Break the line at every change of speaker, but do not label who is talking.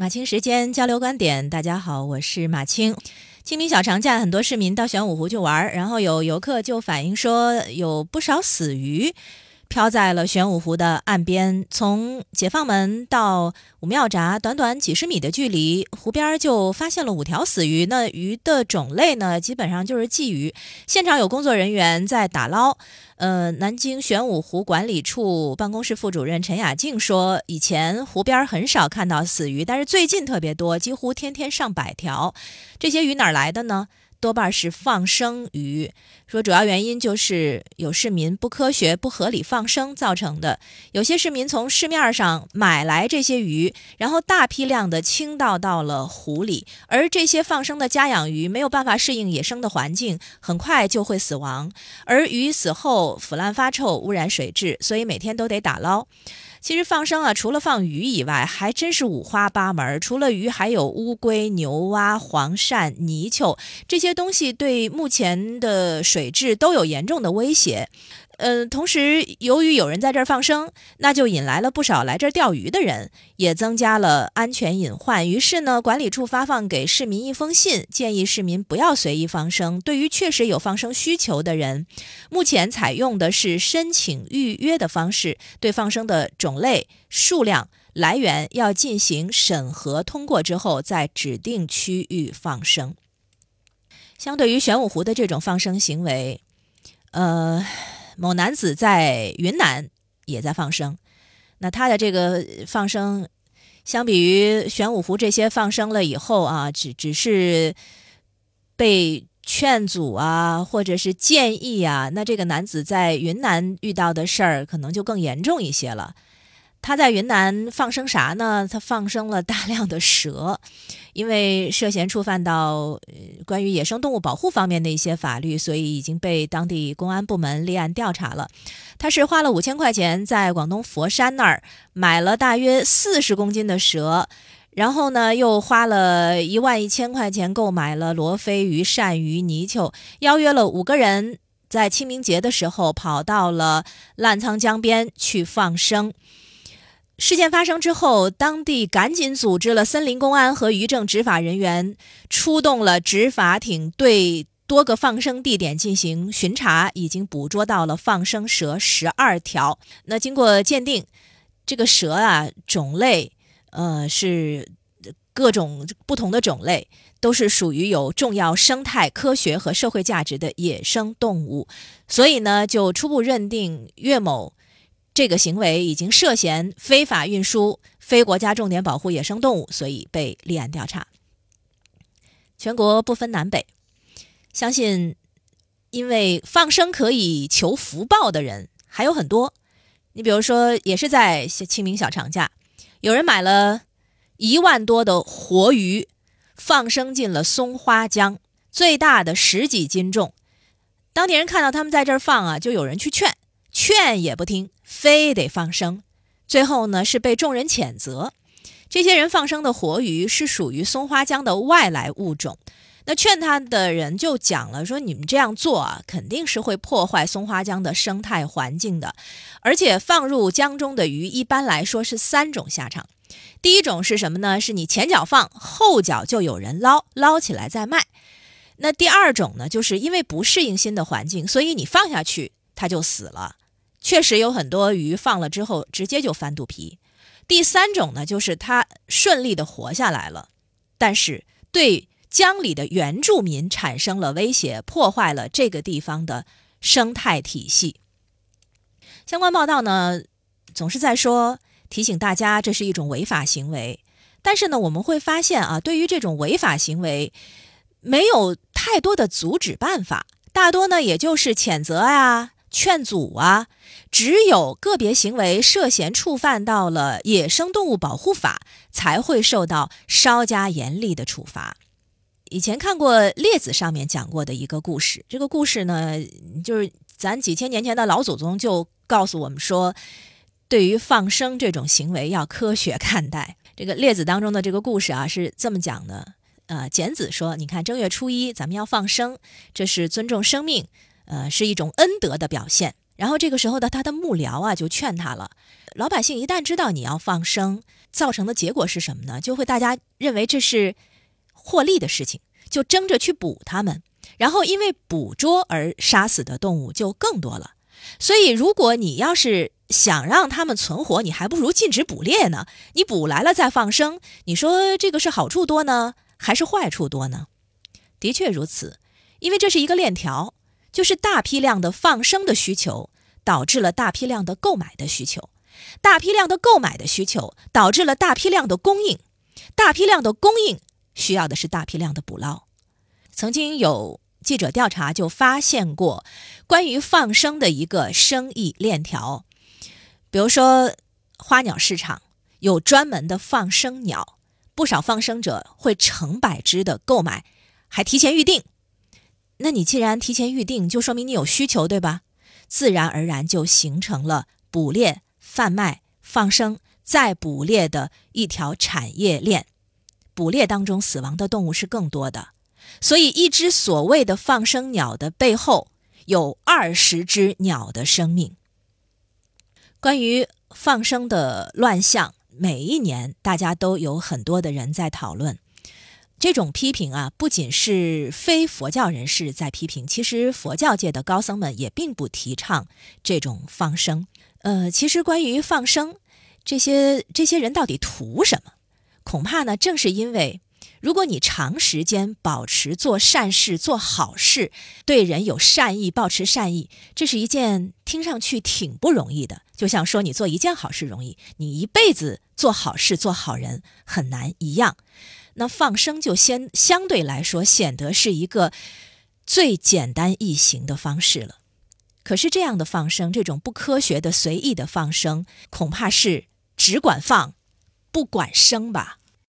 马清时间交流观点，大家好，我是马清。清明小长假，很多市民到玄武湖去玩，然后有游客就反映说，有不少死鱼。漂在了玄武湖的岸边，从解放门到武庙闸，短短几十米的距离，湖边就发现了五条死鱼。那鱼的种类呢，基本上就是鲫鱼。现场有工作人员在打捞。呃，南京玄武湖管理处办公室副主任陈雅静说，以前湖边很少看到死鱼，但是最近特别多，几乎天天上百条。这些鱼哪来的呢？多半是放生鱼，说主要原因就是有市民不科学、不合理放生造成的。有些市民从市面上买来这些鱼，然后大批量的倾倒到了湖里，而这些放生的家养鱼没有办法适应野生的环境，很快就会死亡。而鱼死后腐烂发臭，污染水质，所以每天都得打捞。其实放生啊，除了放鱼以外，还真是五花八门。除了鱼，还有乌龟、牛蛙、黄鳝、泥鳅这些这些东西，对目前的水质都有严重的威胁。呃，同时，由于有人在这儿放生，那就引来了不少来这儿钓鱼的人，也增加了安全隐患。于是呢，管理处发放给市民一封信，建议市民不要随意放生。对于确实有放生需求的人，目前采用的是申请预约的方式，对放生的种类、数量、来源要进行审核，通过之后在指定区域放生。相对于玄武湖的这种放生行为，呃。某男子在云南也在放生，那他的这个放生，相比于玄武湖这些放生了以后啊，只只是被劝阻啊，或者是建议啊，那这个男子在云南遇到的事儿可能就更严重一些了。他在云南放生啥呢？他放生了大量的蛇，因为涉嫌触犯到关于野生动物保护方面的一些法律，所以已经被当地公安部门立案调查了。他是花了五千块钱在广东佛山那儿买了大约四十公斤的蛇，然后呢又花了一万一千块钱购买了罗非鱼、鳝鱼、泥鳅，邀约了五个人在清明节的时候跑到了澜沧江边去放生。事件发生之后，当地赶紧组织了森林公安和渔政执法人员，出动了执法艇，对多个放生地点进行巡查，已经捕捉到了放生蛇十二条。那经过鉴定，这个蛇啊种类，呃是各种不同的种类，都是属于有重要生态、科学和社会价值的野生动物，所以呢，就初步认定岳某。这个行为已经涉嫌非法运输非国家重点保护野生动物，所以被立案调查。全国不分南北，相信因为放生可以求福报的人还有很多。你比如说，也是在清明小长假，有人买了一万多的活鱼，放生进了松花江，最大的十几斤重。当地人看到他们在这儿放啊，就有人去劝。劝也不听，非得放生，最后呢是被众人谴责。这些人放生的活鱼是属于松花江的外来物种，那劝他的人就讲了，说你们这样做啊，肯定是会破坏松花江的生态环境的。而且放入江中的鱼，一般来说是三种下场。第一种是什么呢？是你前脚放，后脚就有人捞，捞起来再卖。那第二种呢，就是因为不适应新的环境，所以你放下去它就死了。确实有很多鱼放了之后直接就翻肚皮。第三种呢，就是它顺利的活下来了，但是对江里的原住民产生了威胁，破坏了这个地方的生态体系。相关报道呢，总是在说提醒大家这是一种违法行为，但是呢，我们会发现啊，对于这种违法行为，没有太多的阻止办法，大多呢也就是谴责啊。劝阻啊，只有个别行为涉嫌触犯到了野生动物保护法，才会受到稍加严厉的处罚。以前看过《列子》上面讲过的一个故事，这个故事呢，就是咱几千年前的老祖宗就告诉我们说，对于放生这种行为要科学看待。这个《列子》当中的这个故事啊，是这么讲的：呃，简子说，你看正月初一咱们要放生，这是尊重生命。呃，是一种恩德的表现。然后这个时候的，他的幕僚啊就劝他了。老百姓一旦知道你要放生，造成的结果是什么呢？就会大家认为这是获利的事情，就争着去捕他们。然后因为捕捉而杀死的动物就更多了。所以如果你要是想让他们存活，你还不如禁止捕猎呢。你捕来了再放生，你说这个是好处多呢，还是坏处多呢？的确如此，因为这是一个链条。就是大批量的放生的需求，导致了大批量的购买的需求，大批量的购买的需求导致了大批量的供应，大批量的供应需要的是大批量的捕捞。曾经有记者调查就发现过关于放生的一个生意链条，比如说花鸟市场有专门的放生鸟，不少放生者会成百只的购买，还提前预定。那你既然提前预定，就说明你有需求，对吧？自然而然就形成了捕猎、贩卖、放生再捕猎的一条产业链。捕猎当中死亡的动物是更多的，所以一只所谓的放生鸟的背后有二十只鸟的生命。关于放生的乱象，每一年大家都有很多的人在讨论。这种批评啊，不仅是非佛教人士在批评，其实佛教界的高僧们也并不提倡这种放生。呃，其实关于放生，这些这些人到底图什么？恐怕呢，正是因为，如果你长时间保持做善事、做好事，对人有善意、保持善意，这是一件听上去挺不容易的。就像说你做一件好事容易，你一辈子做好事、做好人很难一样。那放生就先相对来说显得是一个最简单易行的方式了。可是这样的放生，这种不科学的随意的放生，恐怕是只管放，不管生吧。